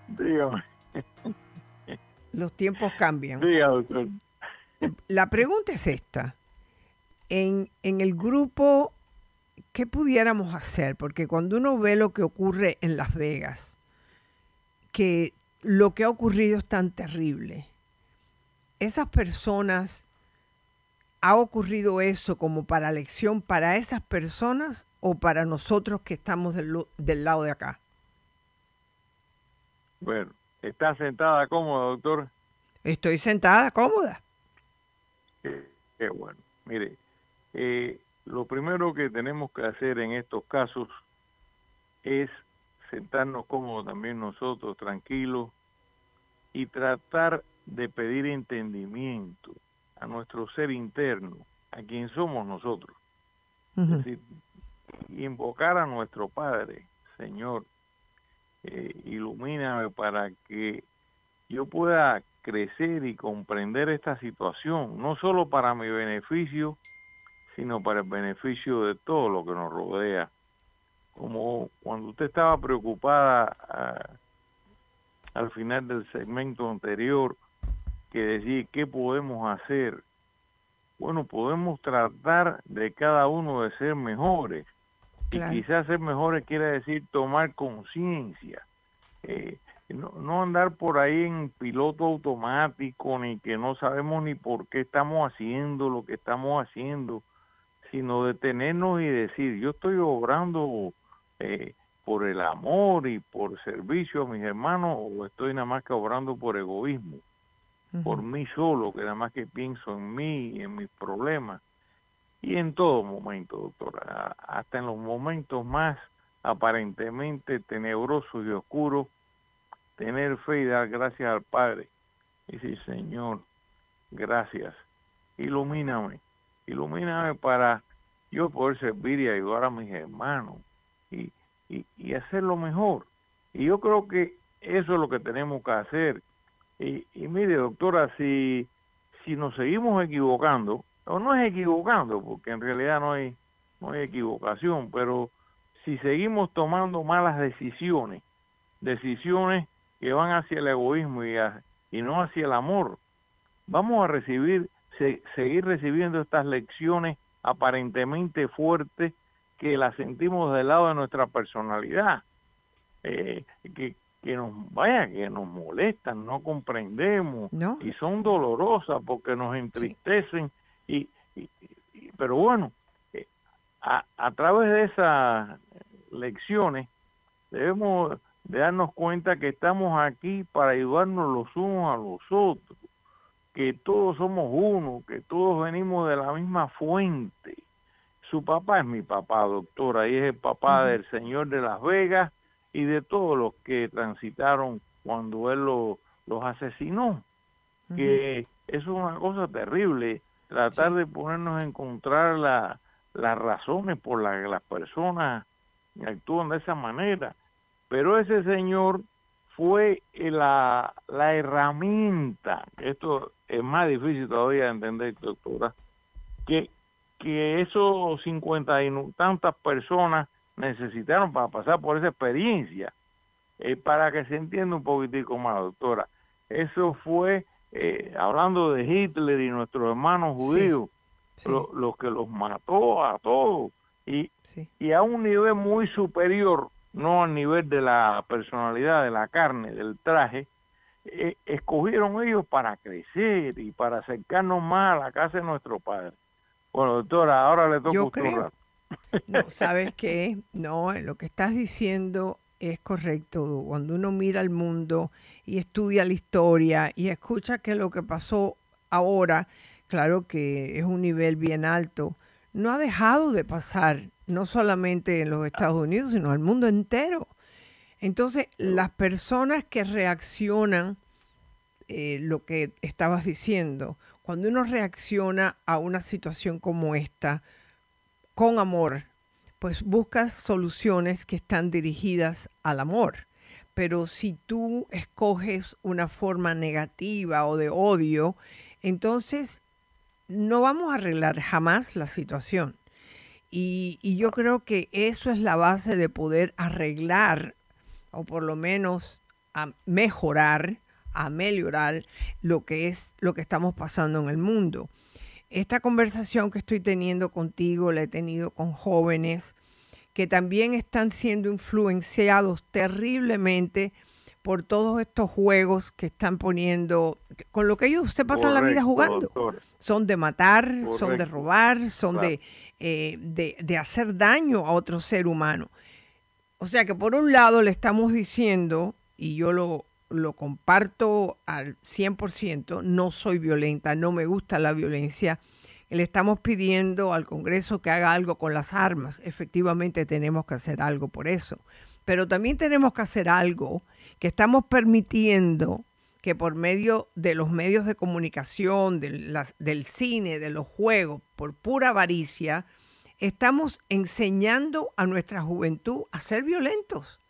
Dígame. Los tiempos cambian. Dígame, doctor. La pregunta es esta. En, en el grupo, ¿qué pudiéramos hacer? Porque cuando uno ve lo que ocurre en Las Vegas, que lo que ha ocurrido es tan terrible, esas personas ¿Ha ocurrido eso como para lección para esas personas o para nosotros que estamos del, del lado de acá? Bueno, ¿está sentada cómoda, doctor? Estoy sentada cómoda. Qué, bueno. Mire, eh, lo primero que tenemos que hacer en estos casos es sentarnos cómodos también nosotros, tranquilos, y tratar de pedir entendimiento a nuestro ser interno, a quien somos nosotros. Es decir, invocar a nuestro Padre, Señor, eh, ilumíname para que yo pueda crecer y comprender esta situación, no solo para mi beneficio, sino para el beneficio de todo lo que nos rodea. Como cuando usted estaba preocupada ah, al final del segmento anterior, que decir qué podemos hacer. Bueno, podemos tratar de cada uno de ser mejores. Y quizás ser mejores quiere decir tomar conciencia. Eh, no, no andar por ahí en piloto automático, ni que no sabemos ni por qué estamos haciendo lo que estamos haciendo, sino detenernos y decir, yo estoy obrando eh, por el amor y por servicio a mis hermanos o estoy nada más que obrando por egoísmo por mí solo, que nada más que pienso en mí y en mis problemas. Y en todo momento, doctora, hasta en los momentos más aparentemente tenebrosos y oscuros, tener fe y dar gracias al Padre. Y decir, Señor, gracias, ilumíname, ilumíname para yo poder servir y ayudar a mis hermanos y, y, y hacerlo mejor. Y yo creo que eso es lo que tenemos que hacer, y, mire, doctora, si, si nos seguimos equivocando, o no es equivocando, porque en realidad no hay, no hay equivocación, pero si seguimos tomando malas decisiones, decisiones que van hacia el egoísmo y, y no hacia el amor, vamos a recibir, seguir recibiendo estas lecciones aparentemente fuertes que las sentimos del lado de nuestra personalidad, eh, que, que nos vaya que nos molestan no comprendemos y son dolorosas porque nos entristecen y, pero bueno eh, a, a través de esas lecciones debemos de darnos cuenta que estamos aquí para ayudarnos los unos a los otros que todos somos uno que todos venimos de la misma fuente. Su papá es mi papá doctora y es el papá del señor de Las Vegas y de todos los que transitaron cuando él los asesinó, que eso es una cosa terrible, tratar de ponernos a encontrar la, las razones por las que las personas actúan de esa manera. Pero ese señor fue la, la herramienta, esto es más difícil todavía de entender, doctora, que, que esos cincuenta y tantas personas necesitaron para pasar por esa experiencia. Eh, para que se entienda un poquitico más, doctora, eso fue, eh, hablando de Hitler y nuestros hermanos judíos, Lo, que los mató a todos y, y a un nivel muy superior, no al nivel de la personalidad, de la carne, del traje, eh, escogieron ellos para crecer y para acercarnos más a la casa de nuestro Padre. Bueno, doctora, ahora le toca a usted no, ¿sabes qué? No, lo que estás diciendo es correcto. Cuando uno mira el mundo y estudia la historia y escucha que lo que pasó ahora, claro que es un nivel bien alto, no ha dejado de pasar, no solamente en los Estados Unidos, sino al mundo entero. Entonces, las personas que reaccionan, eh, lo que estabas diciendo, cuando uno reacciona a una situación como esta con amor, pues buscas soluciones que están dirigidas al amor. Pero si tú escoges una forma negativa o de odio, entonces no vamos a arreglar jamás la situación. Y, yo creo que eso es la base de poder arreglar o por lo menos a mejorar, a mejorar lo que es lo que estamos pasando en el mundo. Esta conversación que estoy teniendo contigo la he tenido con jóvenes que también están siendo influenciados terriblemente por todos estos juegos que están poniendo, con lo que ellos se pasan la vida jugando. Son de matar, son de robar, son de, eh, de, de, hacer daño a otro ser humano. O sea que por un lado le estamos diciendo, y yo lo, lo comparto al 100%, no soy violenta, no me gusta la violencia. Le estamos pidiendo al Congreso que haga algo con las armas. Efectivamente tenemos que hacer algo por eso. Pero también tenemos que hacer algo que estamos permitiendo que por medio de los medios de comunicación, del cine, de los juegos, por pura avaricia, estamos enseñando a nuestra juventud a ser violentos.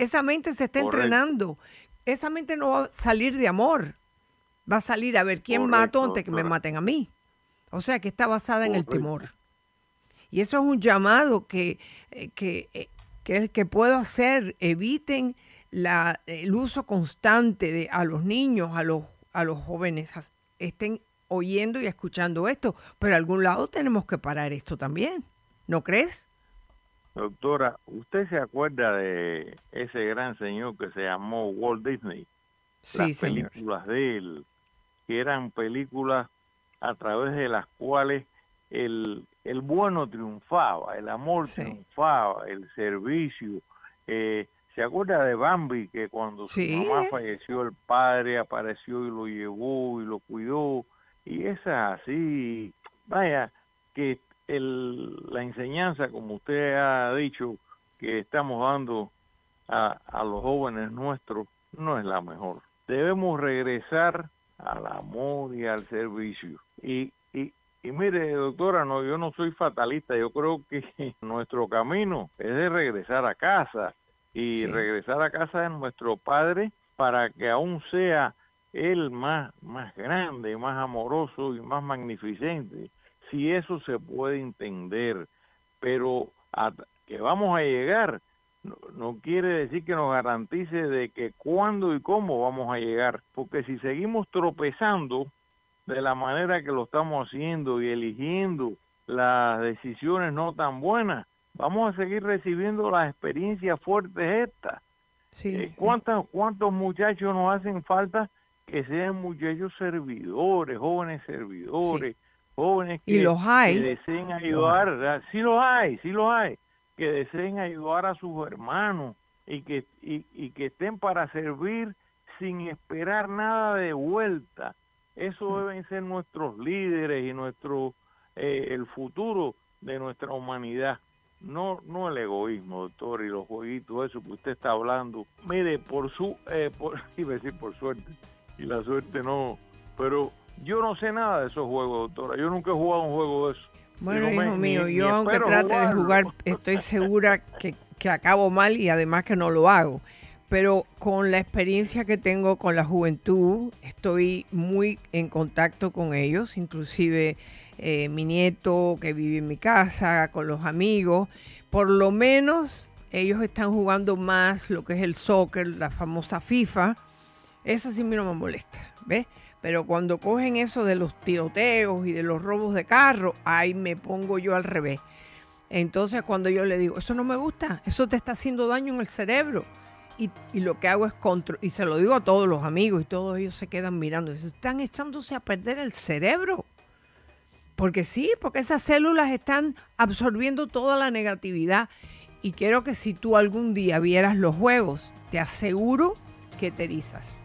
Esa mente se está entrenando. Esa mente no va a salir de amor. Va a salir a ver quién mato antes que me maten a mí. O sea que está basada en el temor. Y eso es un llamado que, eh, que, eh, que, que puedo hacer. Eviten la, el uso constante de a los niños, a los, a los jóvenes, estén oyendo y escuchando esto, pero a algún lado tenemos que parar esto también, ¿no crees? Doctora, ¿usted se acuerda de ese gran señor que se llamó Walt Disney? Sí, Las películas de él, que eran películas a través de las cuales el, el bueno triunfaba, el amor triunfaba, el servicio, eh, ¿Se acuerda de Bambi que cuando su mamá falleció el padre apareció y lo llevó y lo cuidó? Y esa así, vaya, que el, la enseñanza, como usted ha dicho, que estamos dando a, a los jóvenes nuestros, no es la mejor. Debemos regresar al amor y al servicio. Y, y, y mire, doctora, no, yo no soy fatalista, yo creo que nuestro camino es de regresar a casa, y regresar a casa de nuestro Padre para que aún sea Él más, más grande, más amoroso y más magnificente. Si eso se puede entender, pero que vamos a llegar no, no, quiere decir que nos garantice de que cuándo y cómo vamos a llegar, porque si seguimos tropezando de la manera que lo estamos haciendo y eligiendo las decisiones no tan buenas, vamos a seguir recibiendo las experiencias fuertes estas. Eh, ¿cuántos, ¿Cuántos muchachos nos hacen falta que sean muchachos servidores, jóvenes servidores, jóvenes que, deseen ayudar? Sí los hay, sí los hay, que deseen ayudar a sus hermanos y que, y, que estén para servir sin esperar nada de vuelta. Eso deben ser nuestros líderes y nuestro eh, el futuro de nuestra humanidad no no el egoísmo, doctor, y los jueguitos, eso que usted está hablando. Mire, por su, eh, por, iba a decir por suerte, y la suerte no, pero yo no sé nada de esos juegos, doctora. Yo nunca he jugado un juego de eso. Bueno, hijo mío, yo aunque trate de jugar, estoy segura que, que acabo mal y además que no lo hago. Pero con la experiencia que tengo con la juventud, estoy muy en contacto con ellos, inclusive eh, mi nieto que vive en mi casa, con los amigos, por lo menos ellos están jugando más lo que es el soccer, la famosa FIFA. Esa sí no me molesta, ¿ves? Pero cuando cogen eso de los tiroteos y de los robos de carro, ahí me pongo yo al revés. Entonces cuando yo le digo, eso no me gusta, eso te está haciendo daño en el cerebro. Y, y lo que hago es control, y se lo digo a todos los amigos y todos ellos se quedan mirando, están echándose a perder el cerebro. Porque sí, porque esas células están absorbiendo toda la negatividad. Y quiero que si tú algún día vieras los juegos, te aseguro que te erizas.